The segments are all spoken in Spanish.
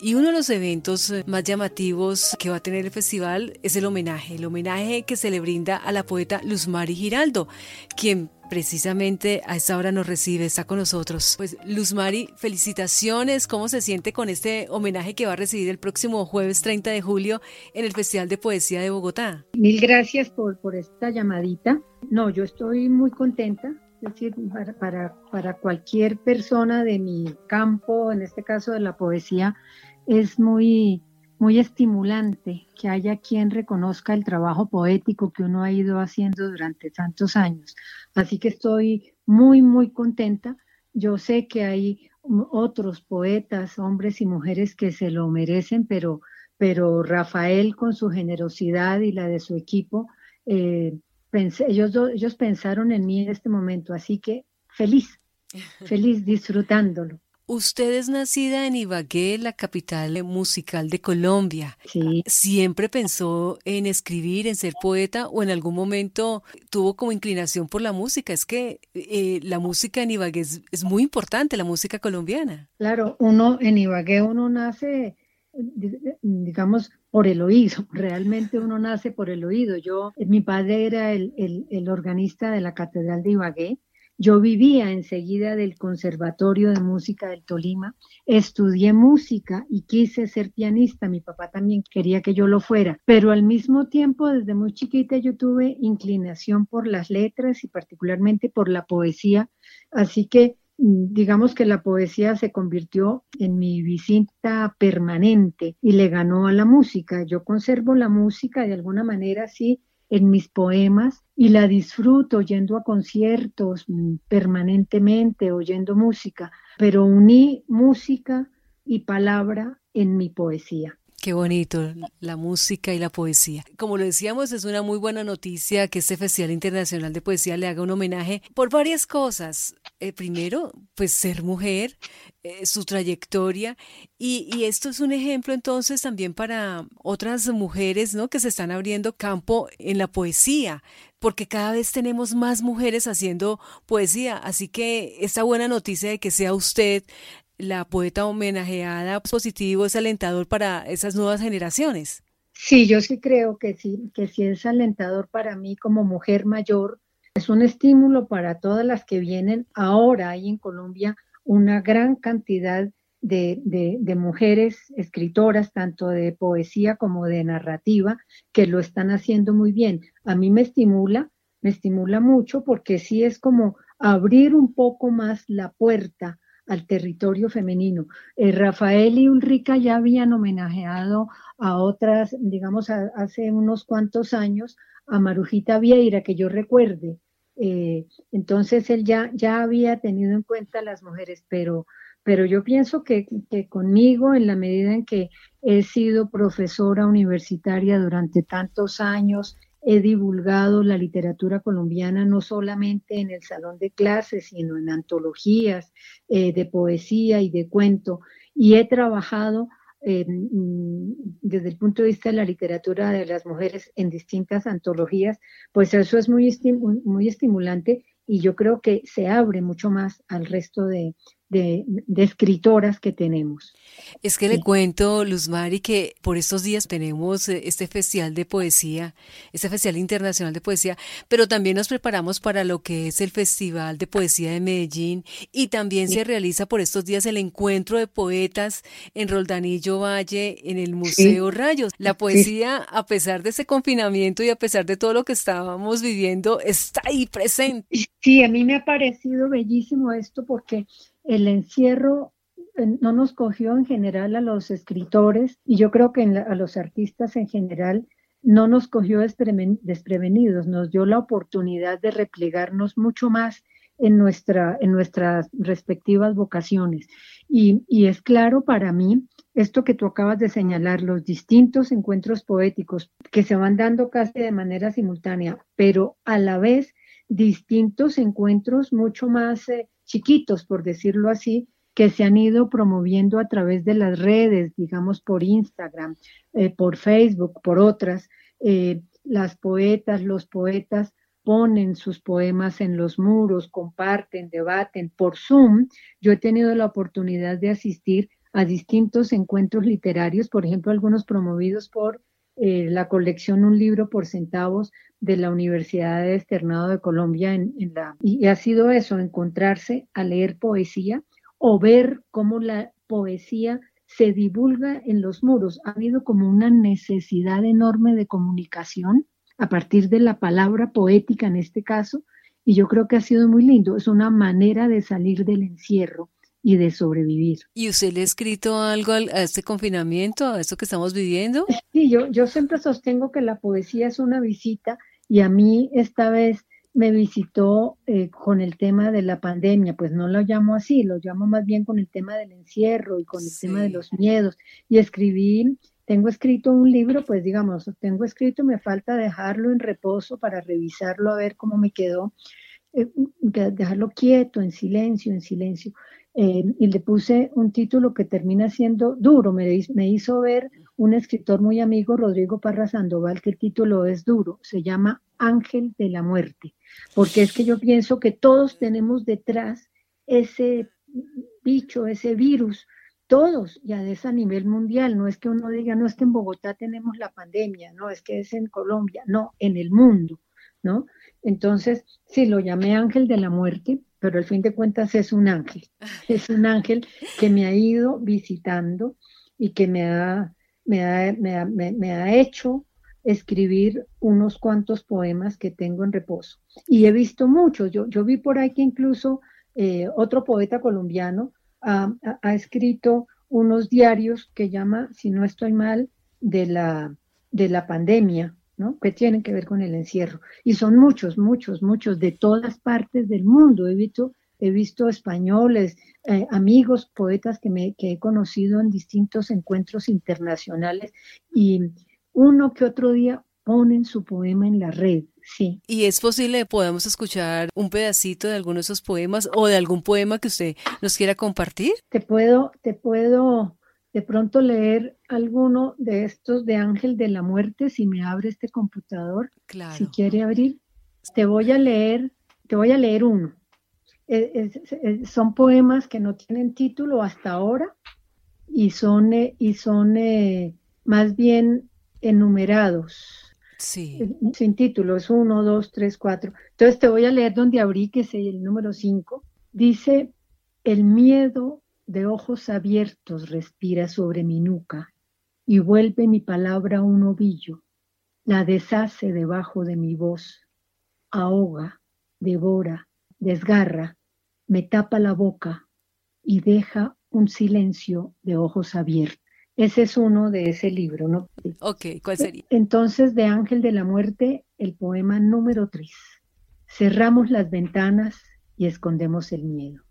Y uno de los eventos más llamativos que va a tener el festival es el homenaje, el homenaje que se le brinda a la poeta Luz Mari Giraldo, quien precisamente a esta hora nos recibe, está con nosotros. Pues Luz Mari, felicitaciones, ¿cómo se siente con este homenaje que va a recibir el próximo jueves 30 de julio en el Festival de Poesía de Bogotá? Mil gracias por, por esta llamadita. No, yo estoy muy contenta. Es decir, para, para, para cualquier persona de mi campo, en este caso de la poesía, es muy, muy estimulante que haya quien reconozca el trabajo poético que uno ha ido haciendo durante tantos años. Así que estoy muy, muy contenta. Yo sé que hay otros poetas, hombres y mujeres que se lo merecen, pero, pero Rafael con su generosidad y la de su equipo, eh, ellos, ellos pensaron en mí en este momento, así que feliz, feliz disfrutándolo. Usted es nacida en Ibagué, la capital musical de Colombia. Sí. ¿Siempre pensó en escribir, en ser poeta o en algún momento tuvo como inclinación por la música? Es que eh, la música en Ibagué es, es, muy importante, la música colombiana. Claro, uno en Ibagué uno nace, digamos, por el oído. Realmente uno nace por el oído. Yo, mi padre era el, el, el organista de la Catedral de Ibagué yo vivía enseguida del Conservatorio de Música del Tolima, estudié música y quise ser pianista. Mi papá también quería que yo lo fuera, pero al mismo tiempo, desde muy chiquita, yo tuve inclinación por las letras y particularmente por la poesía. Así que mm, digamos que la poesía se convirtió en mi visita permanente y le ganó a la música. Yo conservo la música de alguna manera, sí, en mis poemas y la disfruto yendo a conciertos mm, permanentemente, oyendo música, pero uní música y palabra en mi poesía. Qué bonito, la música y la poesía. Como lo decíamos, es una muy buena noticia que este Festival Internacional de Poesía le haga un homenaje por varias cosas. Eh, primero, pues ser mujer, eh, su trayectoria, y, y, esto es un ejemplo entonces también para otras mujeres, ¿no? Que se están abriendo campo en la poesía, porque cada vez tenemos más mujeres haciendo poesía. Así que esta buena noticia de que sea usted la poeta homenajeada positivo es alentador para esas nuevas generaciones. Sí, yo sí creo que sí, que sí es alentador para mí como mujer mayor. Es un estímulo para todas las que vienen. Ahora hay en Colombia una gran cantidad de, de, mujeres escritoras, tanto de poesía como de narrativa, que lo están haciendo muy bien. A mí me estimula, me estimula mucho porque sí es como abrir un poco más la puerta al territorio femenino. Eh, Rafael y Ulrica ya habían homenajeado a otras, digamos, hace unos cuantos años, a Marujita Vieira, que yo recuerde. Eh, entonces él ya, ya había tenido en cuenta a las mujeres, pero, pero yo pienso que, que conmigo, en la medida en que he sido profesora universitaria durante tantos años, he divulgado la literatura colombiana no solamente en el salón de clases, sino en antologías eh, de poesía y de cuento, y he trabajado eh, mm, desde el punto de vista de la literatura de las mujeres en distintas antologías, pues eso es muy, muy estimulante y yo creo que se abre mucho más al resto de, de, escritoras que tenemos. Es que le cuento, Luz Mari, que por estos días tenemos eh, este festival de poesía, este festival internacional de poesía, pero también nos preparamos para lo que es el Festival de Poesía de Medellín y también se realiza por estos días el encuentro de poetas en Roldanillo Valle, en el Museo Rayos. La poesía, a pesar de ese confinamiento y a pesar de todo lo que estábamos viviendo, está ahí presente. Sí, a mí me ha parecido bellísimo esto porque el encierro no nos cogió en general a los escritores y yo creo que a los artistas en general no nos cogió desprevenidos, nos dio la oportunidad de replegarnos mucho más en, nuestra, en nuestras respectivas vocaciones. Y, y, es claro para mí esto que tú acabas de señalar, los distintos encuentros poéticos que se van dando casi de manera simultánea, pero a la vez distintos encuentros mucho más eh, chiquitos, por decirlo así, que se han ido promoviendo a través de las redes, digamos por Instagram, eh, por Facebook, por otras. Eh, las poetas, los poetas ponen sus poemas en los muros, comparten, debaten por Zoom. Yo he tenido la oportunidad de asistir a distintos encuentros literarios, por ejemplo, algunos promovidos por eh, la colección Un libro por centavos de la Universidad de Externado de Colombia. En, la, y ha sido eso, encontrarse a leer poesía o ver cómo la poesía se divulga en los muros. Ha habido como una necesidad enorme de comunicación a partir de la palabra poética en este caso, y yo creo que ha sido muy lindo. Es una manera de salir del encierro y de sobrevivir. ¿Y usted le ha escrito algo a este confinamiento, a esto que estamos viviendo? Sí, yo, yo siempre sostengo que la poesía es una visita y a mí esta vez me visitó eh, con el tema de la pandemia, pues no lo llamo así, lo llamo más bien con el tema del encierro y con el tema de los miedos. Y escribí, tengo escrito un libro, pues digamos, tengo escrito, me falta dejarlo en reposo para revisarlo a ver cómo me quedó, eh, dejarlo quieto, en silencio, en silencio. Eh, y le puse un título que termina siendo duro, me, hizo ver un escritor muy amigo, Rodrigo Parra Sandoval, que el título es duro, se llama Ángel de la Muerte porque es que yo pienso que todos tenemos detrás ese bicho, ese virus, todos, ya es a nivel mundial, no es que uno diga, no es que en Bogotá tenemos la pandemia, no es que es en Colombia, no, en el mundo, ¿no? Entonces, sí, lo llamé ángel de la muerte, pero al fin de cuentas es un ángel, es un ángel que me ha ido visitando y que me ha, me ha, me me ha hecho escribir unos cuantos poemas que tengo en reposo. Y he visto muchos. Yo, yo vi por ahí que incluso eh, otro poeta colombiano ha, escrito unos diarios que llama, si no estoy mal, de la, de la pandemia, ¿no? que tienen que ver con el encierro. Y son muchos, muchos, muchos de todas partes del mundo. He visto, he visto españoles, eh, amigos, poetas que, me, que he conocido en distintos encuentros internacionales y, uno que otro día ponen su poema en la red, sí. ¿Y es posible, podemos escuchar un pedacito de alguno de esos poemas o de algún poema que usted nos quiera compartir? Te puedo, te puedo de pronto leer alguno de estos de Ángel de la Muerte si me abre este computador. Claro. Si quiere abrir. Te voy a leer, te voy a leer uno. son poemas que no tienen título hasta ahora y son, eh, y son eh, más bien enumerados. Sí. Eh, sin título, es uno, dos, tres, cuatro. Entonces te voy a leer donde abrí, que es el número cinco. Dice, el miedo de ojos abiertos respira sobre mi nuca y vuelve mi palabra un ovillo, la deshace debajo de mi voz, ahoga, devora, desgarra, me tapa la boca y deja un silencio de ojos abiertos. Ese es uno de ese libro, ¿no? Ok, ¿cuál sería? Entonces, de Ángel de la Muerte, el poema número 3. Cerramos las ventanas y escondemos el miedo.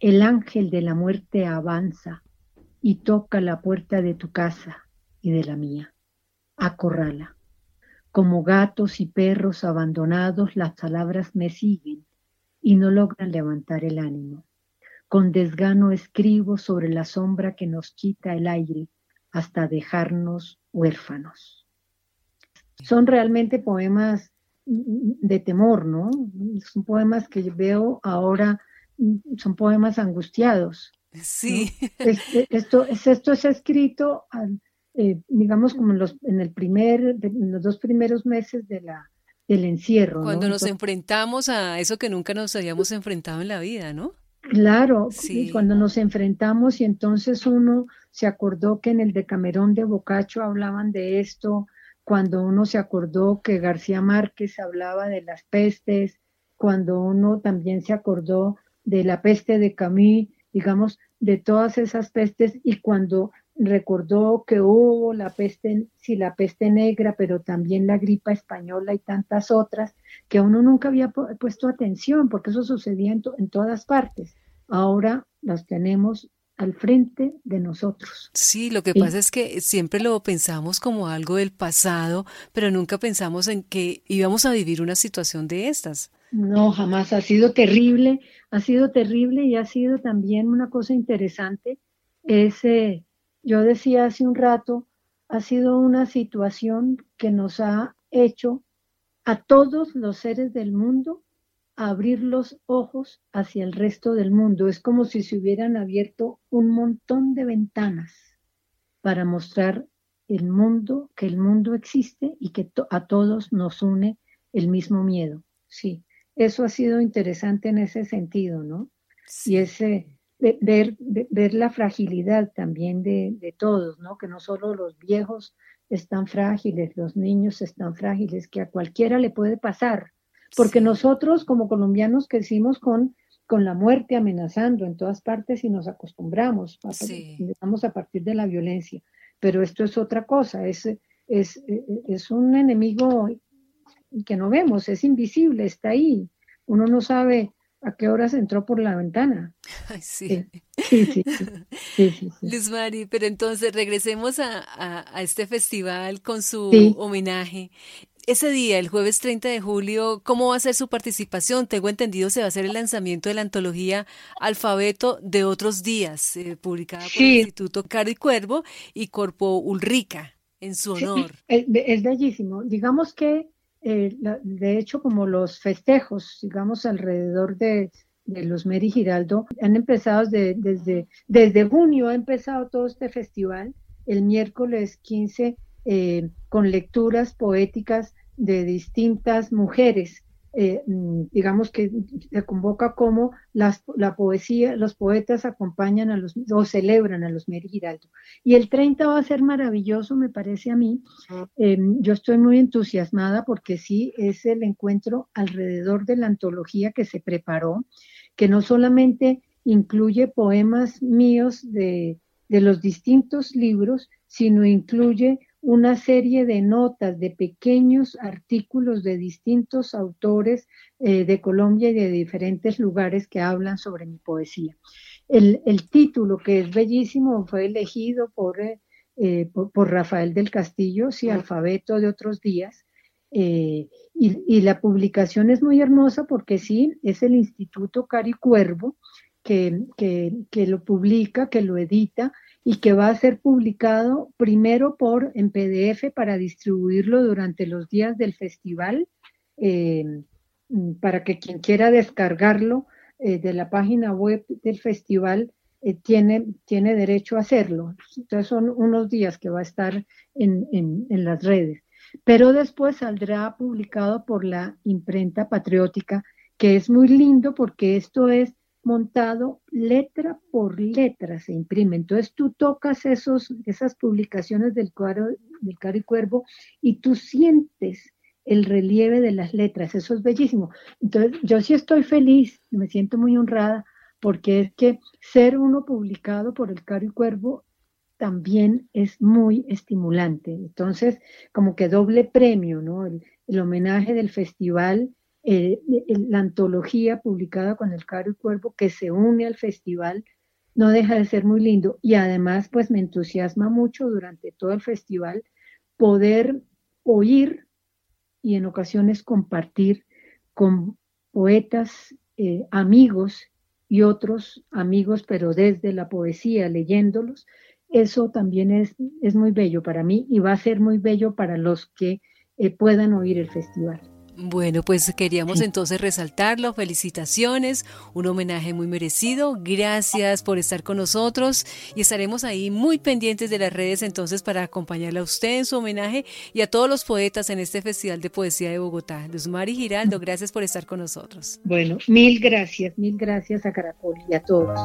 El ángel de la muerte avanza y toca la puerta de tu casa y de la mía. Acorrala. Como gatos y perros abandonados, las palabras me siguen y no logran levantar el ánimo. Con desgano escribo sobre la sombra que nos quita el aire hasta dejarnos huérfanos. Son realmente poemas de temor, ¿no? Son poemas que veo ahora, son poemas angustiados. Sí. esto, es, esto es escrito, eh, digamos, como en, los, en, el primer, en los dos primeros meses de la, del encierro. Cuando nos enfrentamos a eso que nunca nos habíamos enfrentado en la vida, ¿no? Claro, cuando nos enfrentamos y entonces uno se acordó que en el Decamerón de Bocacho hablaban de esto, cuando uno se acordó que García Márquez hablaba de las pestes, cuando uno también se acordó de la peste de Camus, digamos, de todas esas pestes y cuando recordó que hubo la peste, sí, la peste negra, pero también la gripa española y tantas otras, que uno nunca había puesto atención, porque eso sucedía en, en todas partes. Ahora las tenemos al frente de nosotros. Sí, lo que pasa es que siempre lo pensamos como algo del pasado, pero nunca pensamos en que íbamos a vivir una situación de estas. No, jamás. Ha sido terrible, ha sido terrible y ha sido también una cosa interesante. Ese, yo decía hace un rato, ha sido una situación que nos ha hecho a todos los seres del mundo abrir los ojos hacia el resto del mundo. Es como si se hubieran abierto un montón de ventanas para mostrar el mundo, que el mundo existe y que a todos nos une el mismo miedo. Sí, eso ha sido interesante en ese sentido, ¿no? Y ese ver, ver la fragilidad también de, de, todos, ¿no? Que no solo los viejos están frágiles, los niños están frágiles, que a cualquiera le puede pasar, porque nosotros como colombianos crecimos con, con la muerte amenazando en todas partes y nos acostumbramos, empezamos a partir de la violencia, pero esto es otra cosa, es, es, es un enemigo que no vemos, es invisible, está ahí, uno no sabe a qué horas entró por la ventana. Ay, sí. Sí, sí, sí, Luz Mari, pero entonces regresemos a, a, este festival con su homenaje. Ese día, el jueves 30 de julio, ¿cómo va a ser su participación? Tengo entendido se va a hacer el lanzamiento de la antología Alfabeto de otros días, eh, publicada por el Instituto Caro y Cuervo y Corpo Ulrica, en su honor. es, es bellísimo. Digamos que eh, de hecho, como los festejos, digamos, alrededor de, los Meri Giraldo, han empezado desde, desde junio, ha empezado todo este festival, el miércoles 15, eh, con lecturas poéticas de distintas mujeres eh, digamos que se convoca como las, la poesía, los poetas acompañan a los, o celebran a los Meri Giraldo. Y el 30 va a ser maravilloso, me parece a mí. Em, yo estoy muy entusiasmada porque sí, es el encuentro alrededor de la antología que se preparó, que no solamente incluye poemas míos de, de los distintos libros, sino incluye una serie de notas, de pequeños artículos de distintos autores eh, de Colombia y de diferentes lugares que hablan sobre mi poesía. El, título, que es bellísimo, fue elegido por, eh, eh, por, Rafael del Castillo, sí, Alfabeto de otros días. Y, y, la publicación es muy hermosa porque sí, es el Instituto Cari Cuervo que, que, que lo publica, que lo edita, y que va a ser publicado primero por en PDF para distribuirlo durante los días del festival, eh, para que quien quiera descargarlo eh, de la página web del festival eh, tiene, tiene derecho a hacerlo. Entonces son unos días que va a estar en, en, en las redes. Pero después saldrá publicado por la imprenta patriótica, que es muy lindo porque esto es montado letra por letra, se imprime. Entonces tú tocas esos, esas publicaciones del, cuadro, del Caro y Cuervo y tú sientes el relieve de las letras, eso es bellísimo. Entonces yo sí estoy feliz, me siento muy honrada, porque es que ser uno publicado por el Caro y Cuervo también es muy estimulante. Entonces, como que doble premio, ¿no? el homenaje del festival eh, la antología publicada con el Caro y Cuervo que se une al festival no deja de ser muy lindo y además pues me entusiasma mucho durante todo el festival poder oír y en ocasiones compartir con poetas eh, amigos y otros amigos, pero desde la poesía, leyéndolos, eso también es, es muy bello para mí y va a ser muy bello para los que eh, puedan oír el festival. Bueno, pues queríamos entonces resaltarlo. Felicitaciones, un homenaje muy merecido. Gracias por estar con nosotros y estaremos ahí muy pendientes de las redes entonces para acompañarle a usted en su homenaje y a todos los poetas en este Festival de Poesía de Bogotá. Luz Mari Giraldo, gracias por estar con nosotros. Bueno, mil gracias, mil gracias a Caracol y a todos.